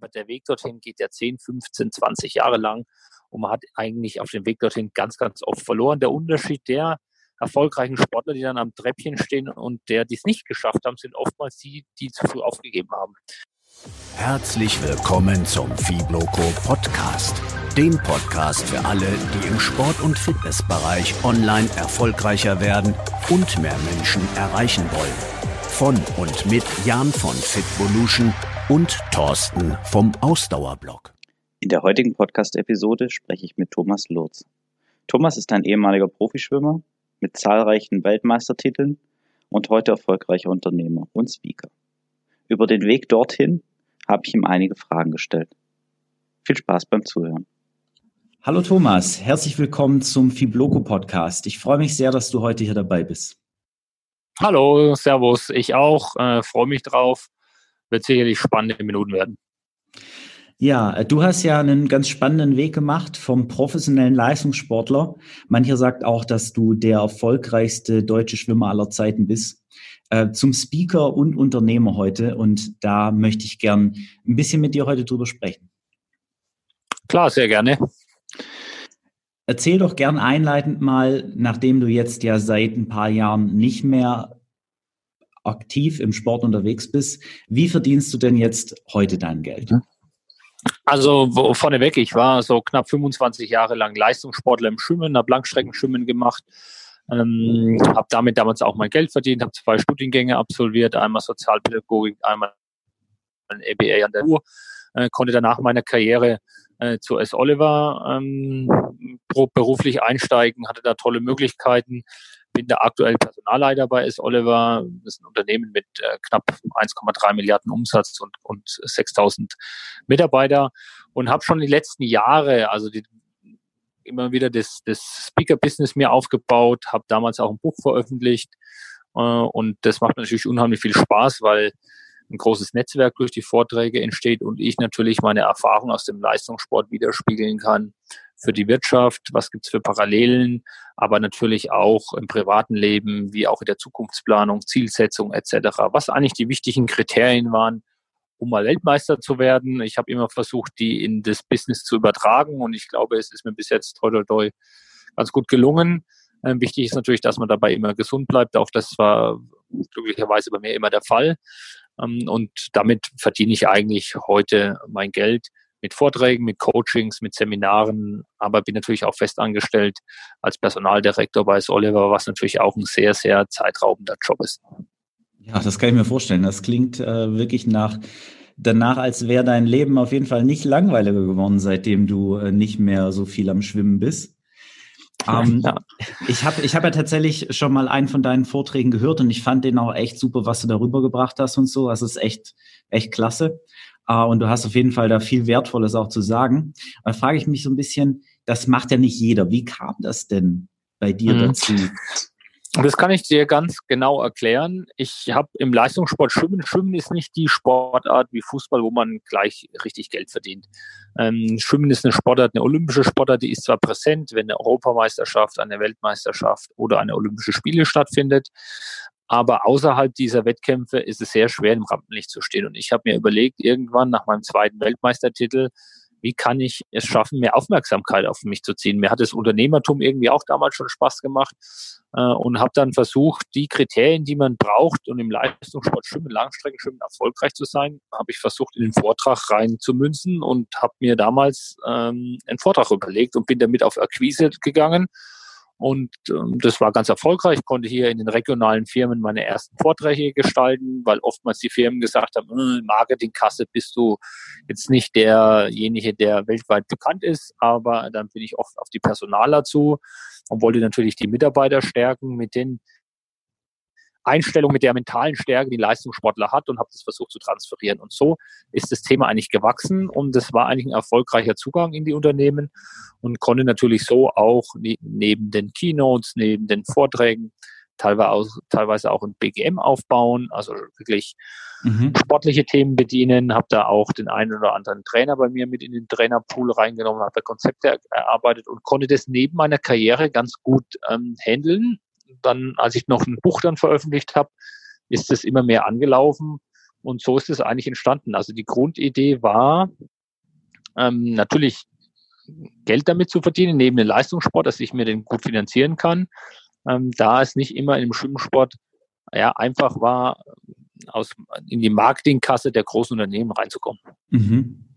aber der Weg dorthin geht ja 10, 15, 20 Jahre lang und man hat eigentlich auf dem Weg dorthin ganz, ganz oft verloren. Der Unterschied der erfolgreichen Sportler, die dann am Treppchen stehen und der, die es nicht geschafft haben, sind oftmals die, die zu früh aufgegeben haben. Herzlich willkommen zum Fibloco Podcast, dem Podcast für alle, die im Sport- und Fitnessbereich online erfolgreicher werden und mehr Menschen erreichen wollen. Von und mit Jan von Fitvolution und Thorsten vom Ausdauerblog. In der heutigen Podcast-Episode spreche ich mit Thomas Lurz. Thomas ist ein ehemaliger Profischwimmer mit zahlreichen Weltmeistertiteln und heute erfolgreicher Unternehmer und Speaker. Über den Weg dorthin habe ich ihm einige Fragen gestellt. Viel Spaß beim Zuhören. Hallo Thomas, herzlich willkommen zum Fibloco Podcast. Ich freue mich sehr, dass du heute hier dabei bist. Hallo, Servus, ich auch, äh, freue mich drauf. Wird sicherlich spannende Minuten werden. Ja, du hast ja einen ganz spannenden Weg gemacht vom professionellen Leistungssportler. Mancher sagt auch, dass du der erfolgreichste deutsche Schwimmer aller Zeiten bist. Äh, zum Speaker und Unternehmer heute. Und da möchte ich gern ein bisschen mit dir heute drüber sprechen. Klar, sehr gerne. Erzähl doch gern einleitend mal, nachdem du jetzt ja seit ein paar Jahren nicht mehr aktiv im Sport unterwegs bist, wie verdienst du denn jetzt heute dein Geld? Also vorneweg, ich war so knapp 25 Jahre lang Leistungssportler im Schwimmen, habe Langstreckenschwimmen gemacht, ähm, habe damit damals auch mein Geld verdient, habe zwei Studiengänge absolviert, einmal Sozialpädagogik, einmal ein EBA an der Uhr, äh, konnte danach meine Karriere äh, zu S. Oliver ähm, beruflich einsteigen, hatte da tolle Möglichkeiten. Bin da aktuell Personalleiter bei S. Oliver. Das ist ein Unternehmen mit äh, knapp 1,3 Milliarden Umsatz und, und 6000 Mitarbeiter und habe schon die letzten Jahre, also die, immer wieder das, das Speaker-Business mir aufgebaut, habe damals auch ein Buch veröffentlicht äh, und das macht natürlich unheimlich viel Spaß, weil ein großes Netzwerk durch die Vorträge entsteht und ich natürlich meine Erfahrung aus dem Leistungssport widerspiegeln kann für die Wirtschaft, was gibt's für Parallelen, aber natürlich auch im privaten Leben, wie auch in der Zukunftsplanung, Zielsetzung etc., was eigentlich die wichtigen Kriterien waren, um mal Weltmeister zu werden. Ich habe immer versucht, die in das Business zu übertragen und ich glaube, es ist mir bis jetzt toi toi toi ganz gut gelungen. Ähm, wichtig ist natürlich, dass man dabei immer gesund bleibt. Auch das war glücklicherweise bei mir immer der Fall. Ähm, und damit verdiene ich eigentlich heute mein Geld mit Vorträgen, mit Coachings, mit Seminaren, aber bin natürlich auch festangestellt als Personaldirektor bei Oliver, was natürlich auch ein sehr, sehr zeitraubender Job ist. Ja, das kann ich mir vorstellen. Das klingt äh, wirklich nach danach, als wäre dein Leben auf jeden Fall nicht langweiliger geworden, seitdem du äh, nicht mehr so viel am Schwimmen bist. Ähm, ja. Ich habe ich hab ja tatsächlich schon mal einen von deinen Vorträgen gehört und ich fand den auch echt super, was du darüber gebracht hast und so. Das ist echt, echt klasse. Uh, und du hast auf jeden Fall da viel Wertvolles auch zu sagen. Da frage ich mich so ein bisschen, das macht ja nicht jeder. Wie kam das denn bei dir mhm. dazu? Das kann ich dir ganz genau erklären. Ich habe im Leistungssport Schwimmen. Schwimmen ist nicht die Sportart wie Fußball, wo man gleich richtig Geld verdient. Ähm, Schwimmen ist eine Sportart, eine olympische Sportart, die ist zwar präsent, wenn eine Europameisterschaft, eine Weltmeisterschaft oder eine Olympische Spiele stattfindet, aber außerhalb dieser Wettkämpfe ist es sehr schwer, im Rampenlicht zu stehen. Und ich habe mir überlegt, irgendwann nach meinem zweiten Weltmeistertitel, wie kann ich es schaffen, mehr Aufmerksamkeit auf mich zu ziehen. Mir hat das Unternehmertum irgendwie auch damals schon Spaß gemacht äh, und habe dann versucht, die Kriterien, die man braucht, um im Leistungssport Schwimmen, Langstreckenschwimmen erfolgreich zu sein, habe ich versucht, in den Vortrag rein zu münzen und habe mir damals ähm, einen Vortrag überlegt und bin damit auf Akquise gegangen und ähm, das war ganz erfolgreich. Ich konnte hier in den regionalen Firmen meine ersten Vorträge gestalten, weil oftmals die Firmen gesagt haben, äh, Marketingkasse bist du jetzt nicht derjenige, der weltweit bekannt ist, aber dann bin ich oft auf die Personaler zu und wollte natürlich die Mitarbeiter stärken mit den Einstellung, mit der mentalen Stärke, die Leistungssportler hat und habe das versucht zu transferieren. Und so ist das Thema eigentlich gewachsen und das war eigentlich ein erfolgreicher Zugang in die Unternehmen und konnte natürlich so auch ne, neben den Keynotes, neben den Vorträgen teilweise auch, ein BGM aufbauen, also wirklich mhm. sportliche Themen bedienen, habe da auch den einen oder anderen Trainer bei mir mit in den Trainerpool reingenommen, habe Konzepte erarbeitet und konnte das neben meiner Karriere ganz gut ähm, handeln dann, als ich noch ein Buch dann veröffentlicht habe, ist es immer mehr angelaufen Und so ist es eigentlich entstanden. Also die Grundidee war, ähm, natürlich Geld damit zu verdienen, neben dem Leistungssport, dass ich mir den gut finanzieren kann. Ähm, da es nicht immer im Schwimmsport ja, einfach war, aus, in die Marketingkasse der großen Unternehmen reinzukommen. Mhm.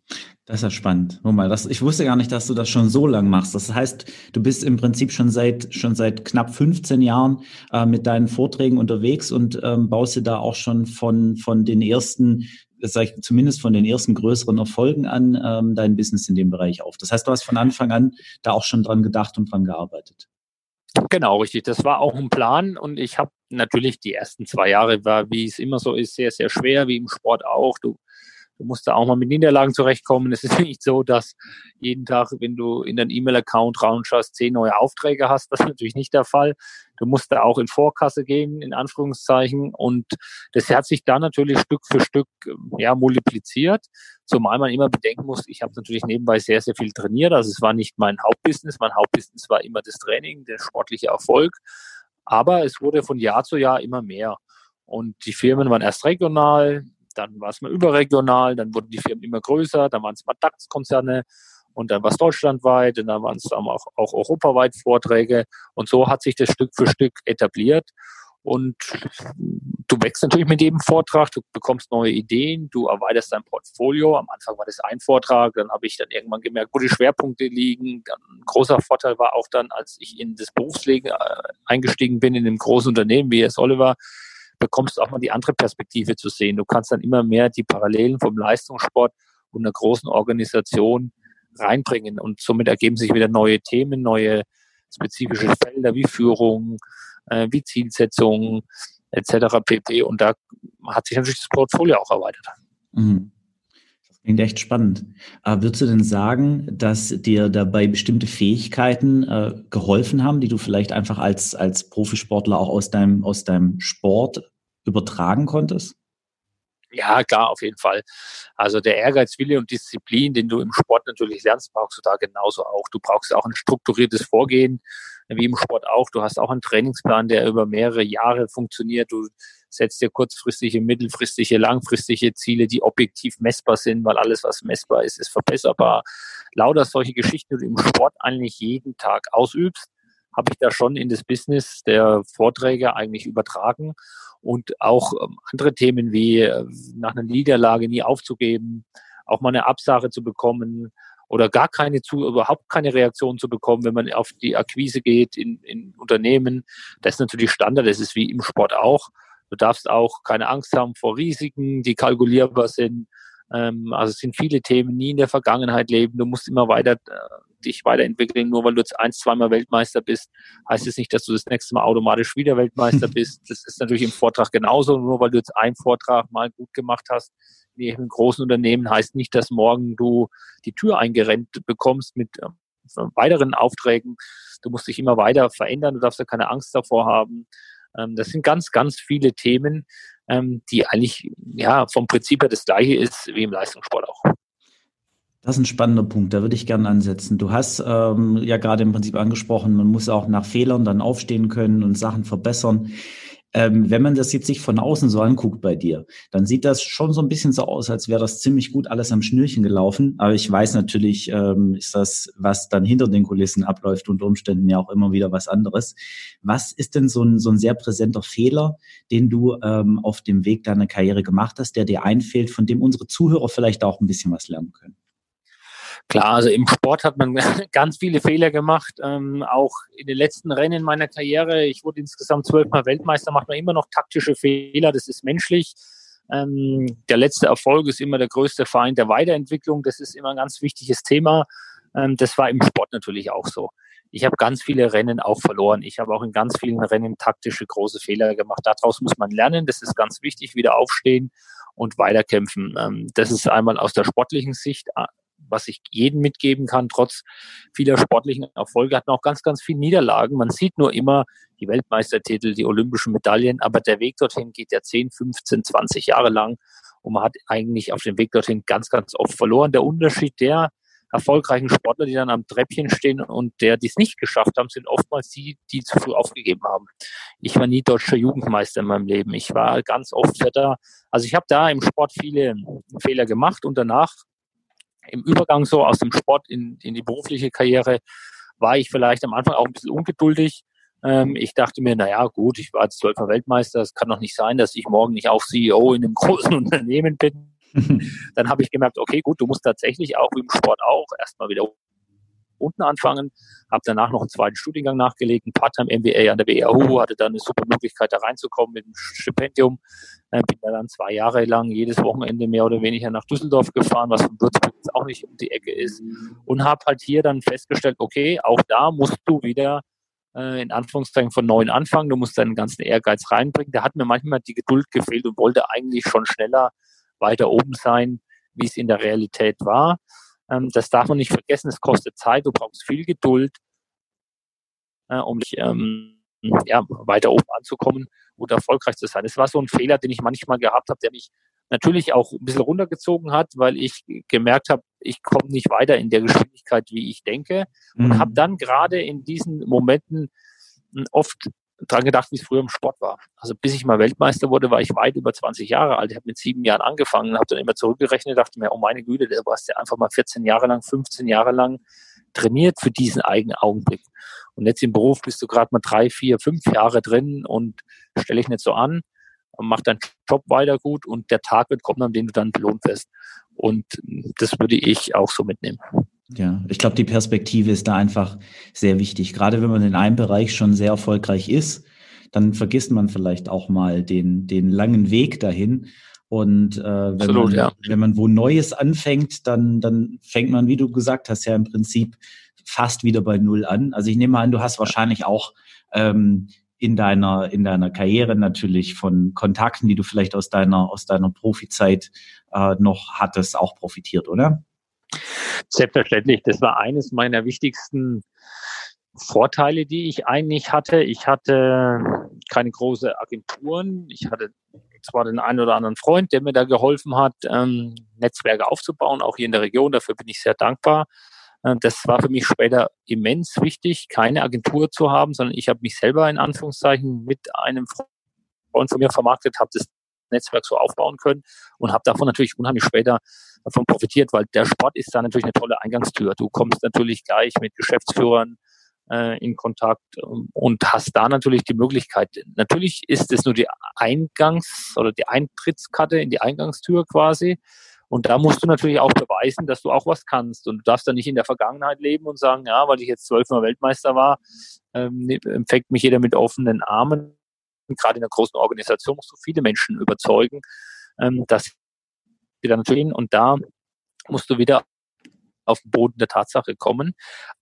Das ist ja spannend. Guck mal, das, ich wusste gar nicht, dass du das schon so lang machst. Das heißt, du bist im Prinzip schon seit schon seit knapp 15 Jahren äh, mit deinen Vorträgen unterwegs und ähm, baust dir da auch schon von von den ersten, sag ich, zumindest von den ersten größeren Erfolgen an ähm, dein Business in dem Bereich auf. Das heißt, du hast von Anfang an da auch schon dran gedacht und dran gearbeitet. Genau, richtig. Das war auch ein Plan und ich habe natürlich die ersten zwei Jahre war, wie es immer so ist, sehr, sehr schwer, wie im Sport auch. Du Du musst da auch mal mit Niederlagen zurechtkommen. Es ist nicht so, dass jeden Tag, wenn du in deinen E-Mail-Account raunschaust, zehn neue Aufträge hast. Das ist natürlich nicht der Fall. Du musst da auch in Vorkasse gehen, in Anführungszeichen. Und das hat sich dann natürlich Stück für Stück ja, multipliziert. Zumal man immer bedenken muss, ich habe natürlich nebenbei sehr, sehr viel trainiert. Also es war nicht mein Hauptbusiness. Mein Hauptbusiness war immer das Training, der sportliche Erfolg. Aber es wurde von Jahr zu Jahr immer mehr. Und die Firmen waren erst regional, dann war es mal überregional, dann wurden die Firmen immer größer, dann waren es mal DAX-Konzerne und dann war es deutschlandweit und dann waren es auch, auch europaweit Vorträge und so hat sich das Stück für Stück etabliert. Und du wächst natürlich mit jedem Vortrag, du bekommst neue Ideen, du erweiterst dein Portfolio. Am Anfang war das ein Vortrag, dann habe ich dann irgendwann gemerkt, wo die Schwerpunkte liegen. ein großer Vorteil war auch dann, als ich in das Berufsleben äh, eingestiegen bin, in einem großen Unternehmen wie es Oliver, bekommst auch mal die andere Perspektive zu sehen. Du kannst dann immer mehr die Parallelen vom Leistungssport und einer großen Organisation reinbringen und somit ergeben sich wieder neue Themen, neue spezifische Felder wie Führung, äh, wie Zielsetzung etc. pp. Und da hat sich natürlich das Portfolio auch erweitert. Mhm. Das klingt echt spannend. Aber würdest du denn sagen, dass dir dabei bestimmte Fähigkeiten äh, geholfen haben, die du vielleicht einfach als, als Profisportler auch aus deinem, aus deinem Sport übertragen konntest? Ja, klar, auf jeden Fall. Also der Ehrgeiz, Wille und Disziplin, den du im Sport natürlich lernst, brauchst du da genauso auch. Du brauchst auch ein strukturiertes Vorgehen, wie im Sport auch. Du hast auch einen Trainingsplan, der über mehrere Jahre funktioniert. Du setzt dir kurzfristige, mittelfristige, langfristige Ziele, die objektiv messbar sind, weil alles, was messbar ist, ist verbesserbar. Lauter solche Geschichten, die du im Sport eigentlich jeden Tag ausübst, habe ich da schon in das Business der Vorträge eigentlich übertragen und auch ähm, andere Themen wie äh, nach einer Niederlage nie aufzugeben, auch mal eine Absage zu bekommen oder gar keine zu, überhaupt keine Reaktion zu bekommen, wenn man auf die Akquise geht in, in Unternehmen. Das ist natürlich Standard, das ist wie im Sport auch. Du darfst auch keine Angst haben vor Risiken, die kalkulierbar sind. Ähm, also es sind viele Themen, nie in der Vergangenheit leben. Du musst immer weiter äh, dich weiterentwickeln. Nur weil du jetzt ein, zweimal Weltmeister bist, heißt es nicht, dass du das nächste Mal automatisch wieder Weltmeister bist. Das ist natürlich im Vortrag genauso. Nur weil du jetzt einen Vortrag mal gut gemacht hast, wie in einem großen Unternehmen, heißt nicht, dass morgen du die Tür eingerennt bekommst mit äh, weiteren Aufträgen. Du musst dich immer weiter verändern. Du darfst ja keine Angst davor haben. Ähm, das sind ganz, ganz viele Themen, ähm, die eigentlich ja vom Prinzip her das gleiche ist wie im Leistungssport auch. Das ist ein spannender Punkt, da würde ich gerne ansetzen. Du hast ähm, ja gerade im Prinzip angesprochen, man muss auch nach Fehlern dann aufstehen können und Sachen verbessern. Ähm, wenn man das jetzt sich von außen so anguckt bei dir, dann sieht das schon so ein bisschen so aus, als wäre das ziemlich gut alles am Schnürchen gelaufen. Aber ich weiß natürlich, ähm, ist das, was dann hinter den Kulissen abläuft, unter Umständen ja auch immer wieder was anderes. Was ist denn so ein, so ein sehr präsenter Fehler, den du ähm, auf dem Weg deiner Karriere gemacht hast, der dir einfällt, von dem unsere Zuhörer vielleicht auch ein bisschen was lernen können? Klar, also im Sport hat man ganz viele Fehler gemacht. Ähm, auch in den letzten Rennen meiner Karriere, ich wurde insgesamt zwölfmal Weltmeister, macht man immer noch taktische Fehler. Das ist menschlich. Ähm, der letzte Erfolg ist immer der größte Feind der Weiterentwicklung. Das ist immer ein ganz wichtiges Thema. Ähm, das war im Sport natürlich auch so. Ich habe ganz viele Rennen auch verloren. Ich habe auch in ganz vielen Rennen taktische große Fehler gemacht. Daraus muss man lernen. Das ist ganz wichtig. Wieder aufstehen und weiterkämpfen. Ähm, das ist einmal aus der sportlichen Sicht was ich jedem mitgeben kann, trotz vieler sportlichen Erfolge, hatten auch ganz, ganz viele Niederlagen. Man sieht nur immer die Weltmeistertitel, die olympischen Medaillen, aber der Weg dorthin geht ja 10, 15, 20 Jahre lang und man hat eigentlich auf dem Weg dorthin ganz, ganz oft verloren. Der Unterschied der, erfolgreichen Sportler, die dann am Treppchen stehen und der die es nicht geschafft haben, sind oftmals die, die zu früh aufgegeben haben. Ich war nie deutscher Jugendmeister in meinem Leben. Ich war ganz oft Vetter. Also ich habe da im Sport viele Fehler gemacht und danach im Übergang so aus dem Sport in, in die berufliche Karriere war ich vielleicht am Anfang auch ein bisschen ungeduldig. Ähm, ich dachte mir, naja, gut, ich war jetzt zwölfmal Weltmeister, es kann doch nicht sein, dass ich morgen nicht auch CEO in einem großen Unternehmen bin. Dann habe ich gemerkt, okay, gut, du musst tatsächlich auch im Sport auch erstmal wieder unten anfangen, habe danach noch einen zweiten Studiengang nachgelegt, ein Part-Time-MBA an der WHU, hatte dann eine super Möglichkeit da reinzukommen mit einem Stipendium, äh, bin dann zwei Jahre lang jedes Wochenende mehr oder weniger nach Düsseldorf gefahren, was von Würzburg jetzt auch nicht um die Ecke ist und habe halt hier dann festgestellt, okay, auch da musst du wieder äh, in Anführungszeichen von neuen anfangen, du musst deinen ganzen Ehrgeiz reinbringen. Da hat mir manchmal die Geduld gefehlt und wollte eigentlich schon schneller weiter oben sein, wie es in der Realität war. Ähm, das darf man nicht vergessen, es kostet Zeit, du brauchst viel Geduld, äh, um dich ähm, ja, weiter oben anzukommen und erfolgreich zu sein. Das war so ein Fehler, den ich manchmal gehabt habe, der mich natürlich auch ein bisschen runtergezogen hat, weil ich gemerkt habe, ich komme nicht weiter in der Geschwindigkeit, wie ich denke. Und mhm. habe dann gerade in diesen Momenten hm, oft dran gedacht, wie es früher im Sport war. Also bis ich mal Weltmeister wurde, war ich weit über 20 Jahre alt. Ich habe mit sieben Jahren angefangen, habe dann immer zurückgerechnet, dachte mir, oh meine Güte, der warst ja einfach mal 14 Jahre lang, 15 Jahre lang trainiert für diesen eigenen Augenblick. Und jetzt im Beruf bist du gerade mal drei, vier, fünf Jahre drin und stelle ich nicht so an, mach deinen Job weiter gut und der Tag wird kommen, an dem du dann belohnt wirst. Und das würde ich auch so mitnehmen. Ja, ich glaube, die Perspektive ist da einfach sehr wichtig. Gerade wenn man in einem Bereich schon sehr erfolgreich ist, dann vergisst man vielleicht auch mal den, den langen Weg dahin. Und äh, wenn, Absolut, man, ja. wenn man wo Neues anfängt, dann, dann fängt man, wie du gesagt hast, ja im Prinzip fast wieder bei Null an. Also ich nehme an, du hast wahrscheinlich auch ähm, in deiner, in deiner Karriere natürlich von Kontakten, die du vielleicht aus deiner, aus deiner Profizeit äh, noch hattest, auch profitiert, oder? Selbstverständlich. Das war eines meiner wichtigsten Vorteile, die ich eigentlich hatte. Ich hatte keine große Agenturen. Ich hatte zwar den einen oder anderen Freund, der mir da geholfen hat, ähm, Netzwerke aufzubauen, auch hier in der Region. Dafür bin ich sehr dankbar. Äh, das war für mich später immens wichtig, keine Agentur zu haben, sondern ich habe mich selber in Anführungszeichen mit einem Freund von mir vermarktet, habe das Netzwerk so aufbauen können und habe davon natürlich unheimlich später davon profitiert, weil der Sport ist da natürlich eine tolle Eingangstür. Du kommst natürlich gleich mit Geschäftsführern äh, in Kontakt ähm, und hast da natürlich die Möglichkeit. Natürlich ist es nur die Eingangs- oder die Eintrittskarte in die Eingangstür quasi. Und da musst du natürlich auch beweisen, dass du auch was kannst. Und du darfst dann nicht in der Vergangenheit leben und sagen, ja, weil ich jetzt zwölfmal Weltmeister war, ähm, empfängt mich jeder mit offenen Armen. Gerade in einer großen Organisation musst du viele Menschen überzeugen, ähm, dass sie dann natürlich und da musst du wieder auf den Boden der Tatsache kommen.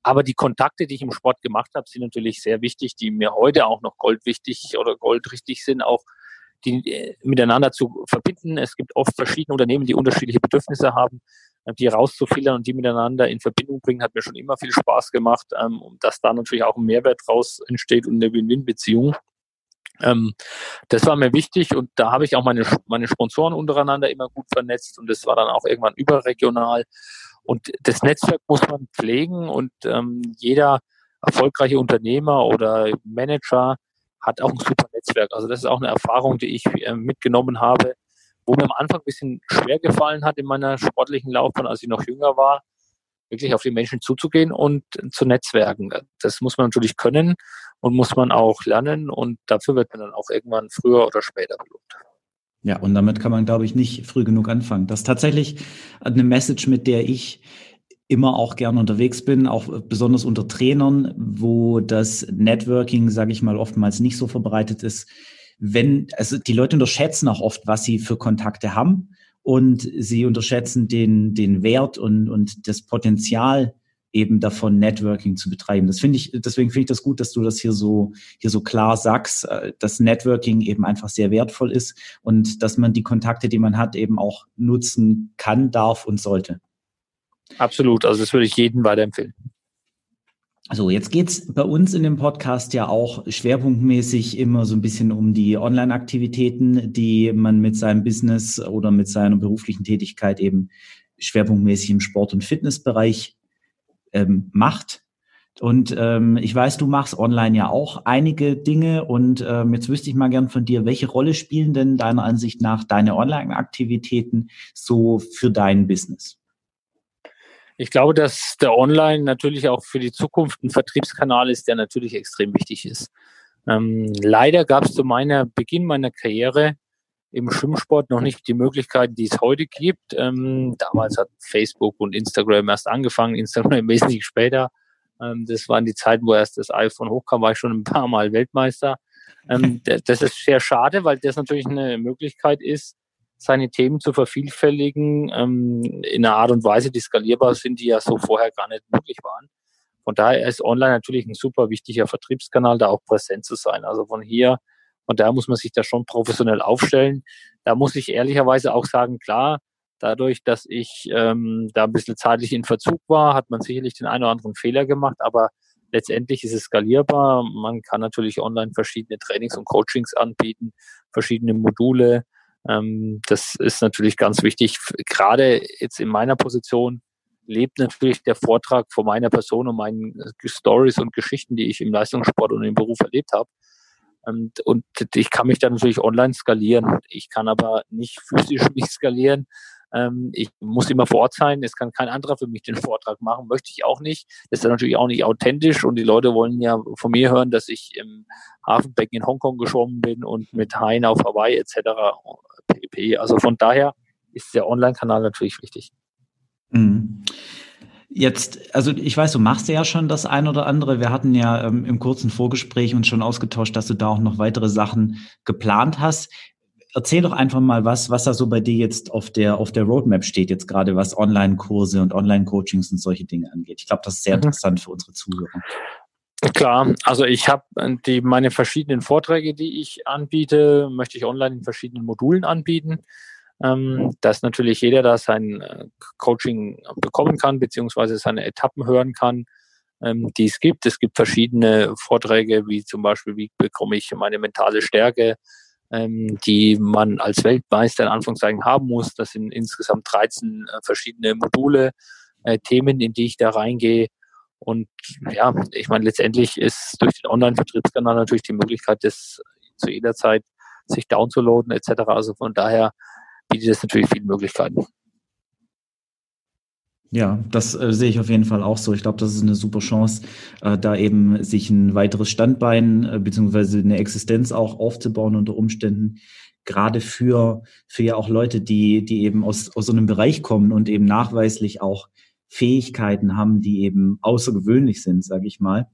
Aber die Kontakte, die ich im Sport gemacht habe, sind natürlich sehr wichtig, die mir heute auch noch goldwichtig oder goldrichtig sind, auch die äh, miteinander zu verbinden. Es gibt oft verschiedene Unternehmen, die unterschiedliche Bedürfnisse haben, äh, die rauszufiltern und die miteinander in Verbindung bringen, hat mir schon immer viel Spaß gemacht, ähm, dass da natürlich auch ein Mehrwert raus entsteht und eine Win-Win-Beziehung. Ähm, das war mir wichtig und da habe ich auch meine, meine Sponsoren untereinander immer gut vernetzt und das war dann auch irgendwann überregional. Und das Netzwerk muss man pflegen und ähm, jeder erfolgreiche Unternehmer oder Manager hat auch ein super Netzwerk. Also das ist auch eine Erfahrung, die ich äh, mitgenommen habe, wo mir am Anfang ein bisschen schwer gefallen hat in meiner sportlichen Laufbahn, als ich noch jünger war, wirklich auf die Menschen zuzugehen und zu netzwerken. Das muss man natürlich können und muss man auch lernen und dafür wird man dann auch irgendwann früher oder später belohnt. Ja, und damit kann man, glaube ich, nicht früh genug anfangen. Das ist tatsächlich eine Message, mit der ich immer auch gern unterwegs bin, auch besonders unter Trainern, wo das Networking, sage ich mal, oftmals nicht so verbreitet ist. Wenn, also die Leute unterschätzen auch oft, was sie für Kontakte haben und sie unterschätzen den, den Wert und, und das Potenzial eben davon, Networking zu betreiben. Das finde ich, deswegen finde ich das gut, dass du das hier so, hier so klar sagst, äh, dass Networking eben einfach sehr wertvoll ist und dass man die Kontakte, die man hat, eben auch nutzen kann, darf und sollte. Absolut, also das würde ich jedem weiterempfehlen. So, jetzt geht's bei uns in dem Podcast ja auch schwerpunktmäßig immer so ein bisschen um die Online-Aktivitäten, die man mit seinem Business oder mit seiner beruflichen Tätigkeit eben schwerpunktmäßig im Sport- und Fitnessbereich ähm, macht. Und ähm, ich weiß, du machst online ja auch einige Dinge. Und ähm, jetzt wüsste ich mal gern von dir, welche Rolle spielen denn deiner Ansicht nach deine Online-Aktivitäten so für dein Business? Ich glaube, dass der Online natürlich auch für die Zukunft ein Vertriebskanal ist, der natürlich extrem wichtig ist. Ähm, leider gab es zu meiner Beginn meiner Karriere im Schwimmsport noch nicht die Möglichkeiten, die es heute gibt. Ähm, damals hat Facebook und Instagram erst angefangen, Instagram wesentlich später. Ähm, das waren die Zeiten, wo erst das iPhone hochkam, war ich schon ein paar Mal Weltmeister. Ähm, das ist sehr schade, weil das natürlich eine Möglichkeit ist, seine Themen zu vervielfältigen ähm, in einer Art und Weise, die skalierbar sind, die ja so vorher gar nicht möglich waren. Von daher ist Online natürlich ein super wichtiger Vertriebskanal, da auch präsent zu sein. Also von hier, von daher muss man sich da schon professionell aufstellen. Da muss ich ehrlicherweise auch sagen, klar, dadurch, dass ich ähm, da ein bisschen zeitlich in Verzug war, hat man sicherlich den einen oder anderen Fehler gemacht, aber letztendlich ist es skalierbar. Man kann natürlich online verschiedene Trainings und Coachings anbieten, verschiedene Module. Ähm, das ist natürlich ganz wichtig. Gerade jetzt in meiner Position lebt natürlich der Vortrag von meiner Person und meinen äh, Stories und Geschichten, die ich im Leistungssport und im Beruf erlebt habe. Und, und ich kann mich dann natürlich online skalieren. Ich kann aber nicht physisch mich skalieren. Ähm, ich muss immer vor Ort sein. Es kann kein anderer für mich den Vortrag machen. Möchte ich auch nicht. Das ist dann natürlich auch nicht authentisch. Und die Leute wollen ja von mir hören, dass ich im Hafenbecken in Hongkong geschwommen bin und mit Haien auf Hawaii etc. pp. Also von daher ist der Online-Kanal natürlich wichtig. Mhm. Jetzt, also ich weiß, du machst ja schon das ein oder andere. Wir hatten ja ähm, im kurzen Vorgespräch uns schon ausgetauscht, dass du da auch noch weitere Sachen geplant hast. Erzähl doch einfach mal was, was da so bei dir jetzt auf der, auf der Roadmap steht, jetzt gerade was Online-Kurse und Online-Coachings und solche Dinge angeht. Ich glaube, das ist sehr mhm. interessant für unsere Zuhörer. Klar, also ich habe äh, die meine verschiedenen Vorträge, die ich anbiete, möchte ich online in verschiedenen Modulen anbieten ähm, dass natürlich jeder da sein äh, Coaching bekommen kann, beziehungsweise seine Etappen hören kann, ähm, die es gibt. Es gibt verschiedene Vorträge, wie zum Beispiel, wie bekomme ich meine mentale Stärke, ähm, die man als Weltmeister in Anführungszeichen haben muss. Das sind insgesamt 13 äh, verschiedene Module, äh, Themen, in die ich da reingehe. Und ja, ich meine, letztendlich ist durch den Online-Vertriebskanal natürlich die Möglichkeit, das zu jeder Zeit sich downzuladen etc. Also von daher bietet es natürlich viele Möglichkeiten. Ja, das äh, sehe ich auf jeden Fall auch so. Ich glaube, das ist eine super Chance, äh, da eben sich ein weiteres Standbein äh, beziehungsweise eine Existenz auch aufzubauen unter Umständen. Gerade für, für ja auch Leute, die, die eben aus, aus so einem Bereich kommen und eben nachweislich auch Fähigkeiten haben, die eben außergewöhnlich sind, sage ich mal.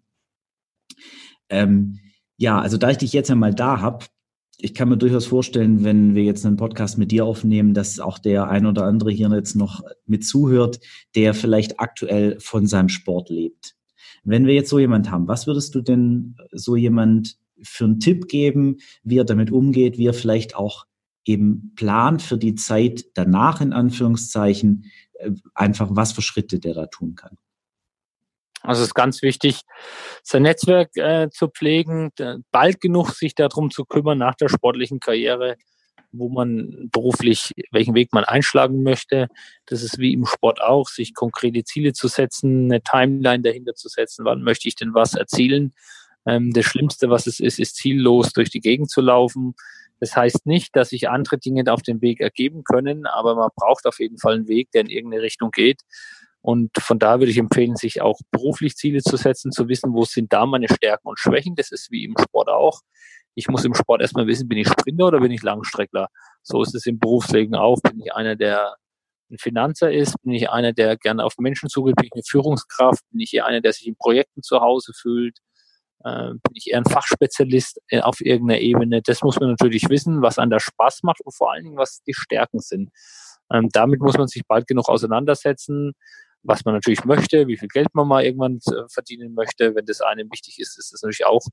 Ähm, ja, also da ich dich jetzt einmal da habe, ich kann mir durchaus vorstellen, wenn wir jetzt einen Podcast mit dir aufnehmen, dass auch der ein oder andere hier jetzt noch mit zuhört, der vielleicht aktuell von seinem Sport lebt. Wenn wir jetzt so jemand haben, was würdest du denn so jemand für einen Tipp geben, wie er damit umgeht, wie er vielleicht auch eben plant für die Zeit danach in Anführungszeichen, einfach was für Schritte der da tun kann? Also es ist ganz wichtig, sein Netzwerk äh, zu pflegen, bald genug sich darum zu kümmern nach der sportlichen Karriere, wo man beruflich, welchen Weg man einschlagen möchte. Das ist wie im Sport auch, sich konkrete Ziele zu setzen, eine Timeline dahinter zu setzen, wann möchte ich denn was erzielen. Ähm, das Schlimmste, was es ist, ist ziellos durch die Gegend zu laufen. Das heißt nicht, dass sich andere Dinge auf dem Weg ergeben können, aber man braucht auf jeden Fall einen Weg, der in irgendeine Richtung geht. Und von da würde ich empfehlen, sich auch beruflich Ziele zu setzen, zu wissen, wo sind da meine Stärken und Schwächen. Das ist wie im Sport auch. Ich muss im Sport erstmal wissen, bin ich Sprinter oder bin ich Langstreckler? So ist es im Berufsleben auch. Bin ich einer, der ein Finanzer ist? Bin ich einer, der gerne auf Menschen zugeht? Bin ich eine Führungskraft? Bin ich einer, der sich in Projekten zu Hause fühlt? Ähm, bin ich eher ein Fachspezialist äh, auf irgendeiner Ebene? Das muss man natürlich wissen, was an der Spaß macht und vor allen Dingen, was die Stärken sind. Ähm, damit muss man sich bald genug auseinandersetzen was man natürlich möchte, wie viel Geld man mal irgendwann äh, verdienen möchte. Wenn das einem wichtig ist, ist das natürlich auch,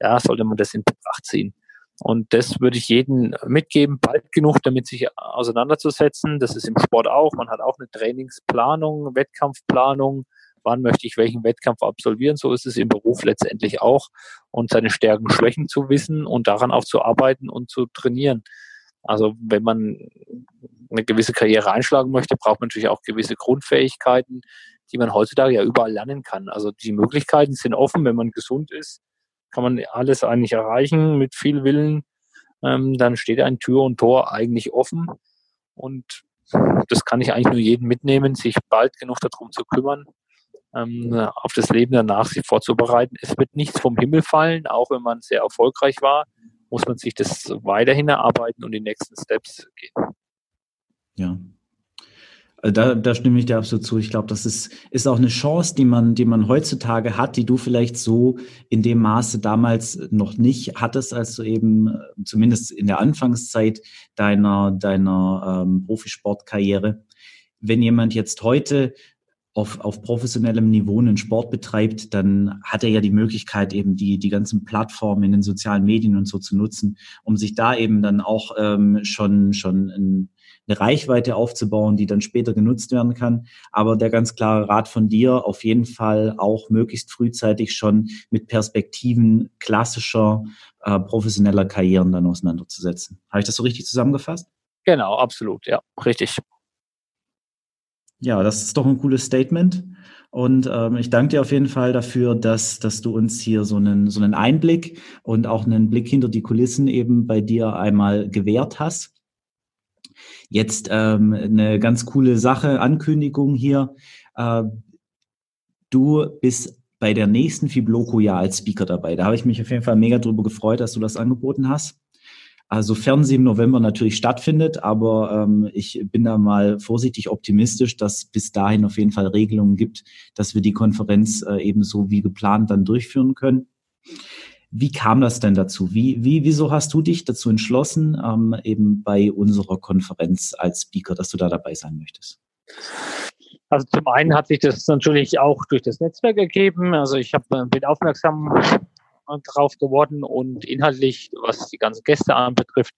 ja, sollte man das in Betracht ziehen. Und das würde ich jedem mitgeben, bald genug damit sich auseinanderzusetzen. Das ist im Sport auch. Man hat auch eine Trainingsplanung, Wettkampfplanung. Wann möchte ich welchen Wettkampf absolvieren? So ist es im Beruf letztendlich auch. Und seine Stärken, Schwächen zu wissen und daran auch zu arbeiten und zu trainieren. Also wenn man eine gewisse Karriere einschlagen möchte, braucht man natürlich auch gewisse Grundfähigkeiten, die man heutzutage ja überall lernen kann. Also die Möglichkeiten sind offen, wenn man gesund ist, kann man alles eigentlich erreichen mit viel Willen. Ähm, dann steht ein Tür und Tor eigentlich offen. Und das kann ich eigentlich nur jedem mitnehmen, sich bald genug darum zu kümmern, ähm, auf das Leben danach sich vorzubereiten. Es wird nichts vom Himmel fallen, auch wenn man sehr erfolgreich war, muss man sich das weiterhin erarbeiten und die nächsten Steps gehen. Ja, also da, da stimme ich dir absolut zu. Ich glaube, das ist, ist auch eine Chance, die man, die man heutzutage hat, die du vielleicht so in dem Maße damals noch nicht hattest, als du eben äh, zumindest in der Anfangszeit deiner, deiner ähm, Profisportkarriere. Wenn jemand jetzt heute auf, auf professionellem Niveau einen Sport betreibt, dann hat er ja die Möglichkeit, eben die, die ganzen Plattformen in den sozialen Medien und so zu nutzen, um sich da eben dann auch ähm, schon, schon ein, eine Reichweite aufzubauen, die dann später genutzt werden kann. Aber der ganz klare Rat von dir, auf jeden Fall auch möglichst frühzeitig schon mit Perspektiven klassischer äh, professioneller Karrieren dann auseinanderzusetzen. Habe ich das so richtig zusammengefasst? Genau, absolut, ja, richtig. Ja, das ist doch ein cooles Statement. Und ähm, ich danke dir auf jeden Fall dafür, dass, dass du uns hier so einen, so einen Einblick und auch einen Blick hinter die Kulissen eben bei dir einmal gewährt hast. Jetzt ähm, eine ganz coole Sache, Ankündigung hier. Äh, du bist bei der nächsten Fibloco ja als Speaker dabei. Da habe ich mich auf jeden Fall mega drüber gefreut, dass du das angeboten hast. Also sie im November natürlich stattfindet, aber ähm, ich bin da mal vorsichtig optimistisch, dass bis dahin auf jeden Fall Regelungen gibt, dass wir die Konferenz äh, ebenso wie geplant dann durchführen können. Wie kam das denn dazu? Wie, wie, wieso hast du dich dazu entschlossen, ähm, eben bei unserer Konferenz als Speaker, dass du da dabei sein möchtest? Also zum einen hat sich das natürlich auch durch das Netzwerk ergeben. Also ich habe äh, bin aufmerksam drauf geworden und inhaltlich, was die ganzen Gäste anbetrifft,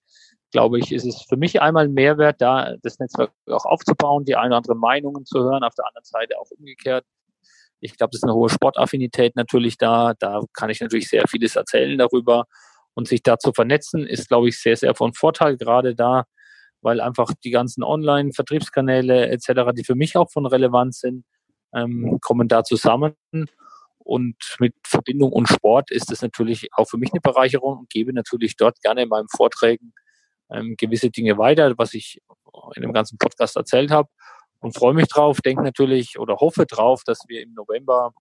glaube ich, ist es für mich einmal ein Mehrwert, da das Netzwerk auch aufzubauen, die eine oder andere Meinungen zu hören, auf der anderen Seite auch umgekehrt ich glaube, das ist eine hohe Sportaffinität natürlich da. Da kann ich natürlich sehr vieles erzählen darüber. Und sich da zu vernetzen, ist, glaube ich, sehr, sehr von Vorteil, gerade da, weil einfach die ganzen Online-Vertriebskanäle etc., die für mich auch von Relevanz sind, ähm, kommen da zusammen. Und mit Verbindung und Sport ist es natürlich auch für mich eine Bereicherung und gebe natürlich dort gerne in meinen Vorträgen ähm, gewisse Dinge weiter, was ich in dem ganzen Podcast erzählt habe und freue mich drauf, denke natürlich oder hoffe drauf, dass wir im November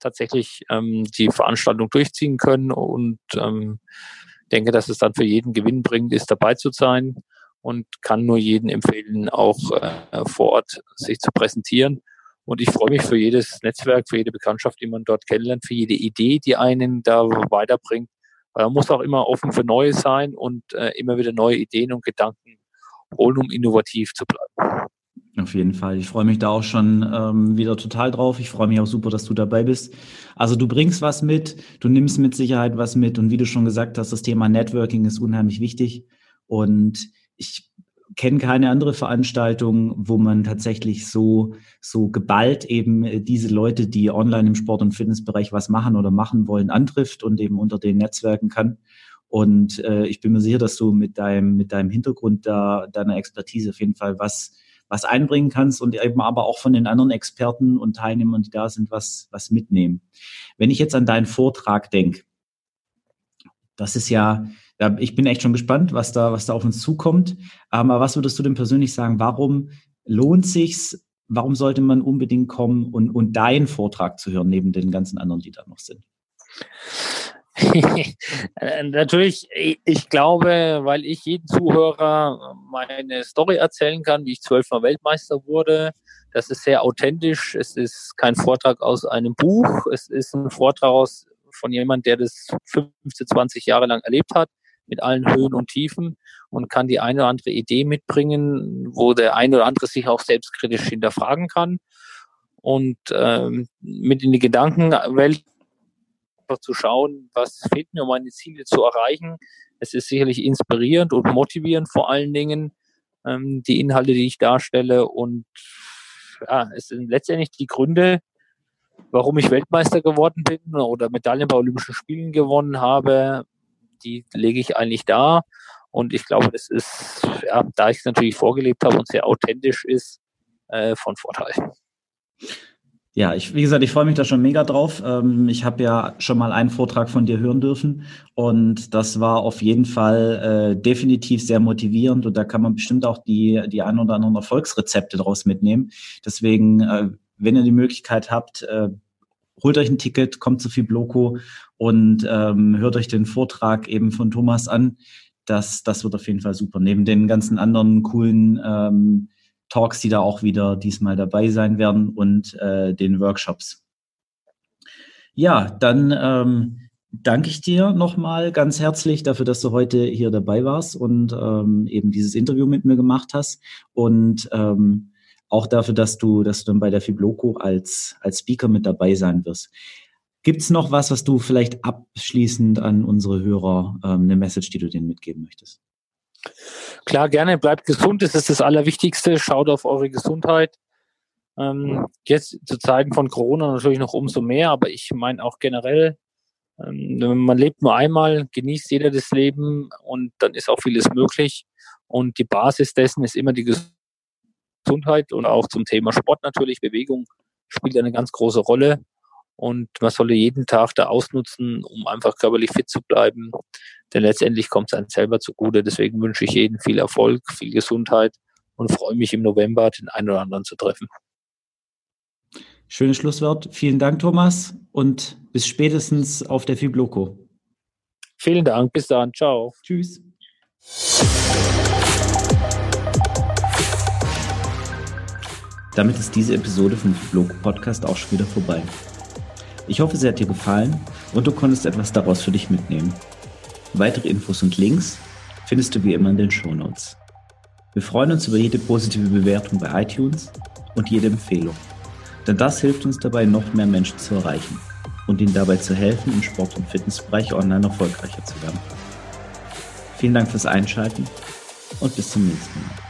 tatsächlich ähm, die Veranstaltung durchziehen können und ähm, denke, dass es dann für jeden gewinnbringend ist, dabei zu sein und kann nur jeden empfehlen, auch äh, vor Ort sich zu präsentieren. Und ich freue mich für jedes Netzwerk, für jede Bekanntschaft, die man dort kennenlernt, für jede Idee, die einen da weiterbringt. Man muss auch immer offen für Neues sein und äh, immer wieder neue Ideen und Gedanken holen, um innovativ zu bleiben. Auf jeden Fall. Ich freue mich da auch schon ähm, wieder total drauf. Ich freue mich auch super, dass du dabei bist. Also du bringst was mit, du nimmst mit Sicherheit was mit und wie du schon gesagt hast, das Thema Networking ist unheimlich wichtig. Und ich kenne keine andere Veranstaltung, wo man tatsächlich so, so geballt eben diese Leute, die online im Sport- und Fitnessbereich was machen oder machen wollen, antrifft und eben unter den Netzwerken kann. Und äh, ich bin mir sicher, dass du mit deinem, mit deinem Hintergrund da, deiner Expertise auf jeden Fall was was einbringen kannst und eben aber auch von den anderen Experten und Teilnehmern, die da sind, was, was mitnehmen. Wenn ich jetzt an deinen Vortrag denke, das ist ja, ja, ich bin echt schon gespannt, was da, was da auf uns zukommt. Aber was würdest du denn persönlich sagen? Warum lohnt sich's? Warum sollte man unbedingt kommen und, und deinen Vortrag zu hören, neben den ganzen anderen, die da noch sind? Natürlich, ich glaube, weil ich jeden Zuhörer meine Story erzählen kann, wie ich zwölfmal Weltmeister wurde. Das ist sehr authentisch. Es ist kein Vortrag aus einem Buch. Es ist ein Vortrag aus, von jemand, der das 15, 20 Jahre lang erlebt hat, mit allen Höhen und Tiefen und kann die eine oder andere Idee mitbringen, wo der eine oder andere sich auch selbstkritisch hinterfragen kann und ähm, mit in die Gedankenwelt zu schauen, was fehlt mir, um meine Ziele zu erreichen. Es ist sicherlich inspirierend und motivierend vor allen Dingen, ähm, die Inhalte, die ich darstelle. Und ja, es sind letztendlich die Gründe, warum ich Weltmeister geworden bin oder Medaillen bei Olympischen Spielen gewonnen habe, die lege ich eigentlich da. Und ich glaube, das ist, ja, da ich es natürlich vorgelebt habe und sehr authentisch ist, äh, von Vorteil. Ja, ich, wie gesagt, ich freue mich da schon mega drauf. Ähm, ich habe ja schon mal einen Vortrag von dir hören dürfen und das war auf jeden Fall äh, definitiv sehr motivierend und da kann man bestimmt auch die, die ein oder anderen Erfolgsrezepte draus mitnehmen. Deswegen, äh, wenn ihr die Möglichkeit habt, äh, holt euch ein Ticket, kommt zu Fibloco und ähm, hört euch den Vortrag eben von Thomas an. Das, das wird auf jeden Fall super. Neben den ganzen anderen coolen ähm, Talks, die da auch wieder diesmal dabei sein werden und äh, den Workshops. Ja, dann ähm, danke ich dir nochmal ganz herzlich dafür, dass du heute hier dabei warst und ähm, eben dieses Interview mit mir gemacht hast und ähm, auch dafür, dass du, dass du dann bei der Fibloco als, als Speaker mit dabei sein wirst. Gibt es noch was, was du vielleicht abschließend an unsere Hörer, ähm, eine Message, die du denen mitgeben möchtest? Klar, gerne, bleibt gesund, das ist das Allerwichtigste. Schaut auf eure Gesundheit. Ähm, jetzt zu Zeiten von Corona natürlich noch umso mehr, aber ich meine auch generell, ähm, man lebt nur einmal, genießt jeder das Leben und dann ist auch vieles möglich. Und die Basis dessen ist immer die Gesundheit und auch zum Thema Sport natürlich, Bewegung spielt eine ganz große Rolle. Und man solle jeden Tag da ausnutzen, um einfach körperlich fit zu bleiben. Denn letztendlich kommt es einem selber zugute. Deswegen wünsche ich jedem viel Erfolg, viel Gesundheit und freue mich im November, den einen oder anderen zu treffen. Schönes Schlusswort. Vielen Dank, Thomas, und bis spätestens auf der Fibloco. Vielen Dank. Bis dann. Ciao. Tschüss. Damit ist diese Episode vom Fibloco Podcast auch schon wieder vorbei. Ich hoffe, sie hat dir gefallen und du konntest etwas daraus für dich mitnehmen. Weitere Infos und Links findest du wie immer in den Show Notes. Wir freuen uns über jede positive Bewertung bei iTunes und jede Empfehlung, denn das hilft uns dabei, noch mehr Menschen zu erreichen und ihnen dabei zu helfen, im Sport- und Fitnessbereich online erfolgreicher zu werden. Vielen Dank fürs Einschalten und bis zum nächsten Mal.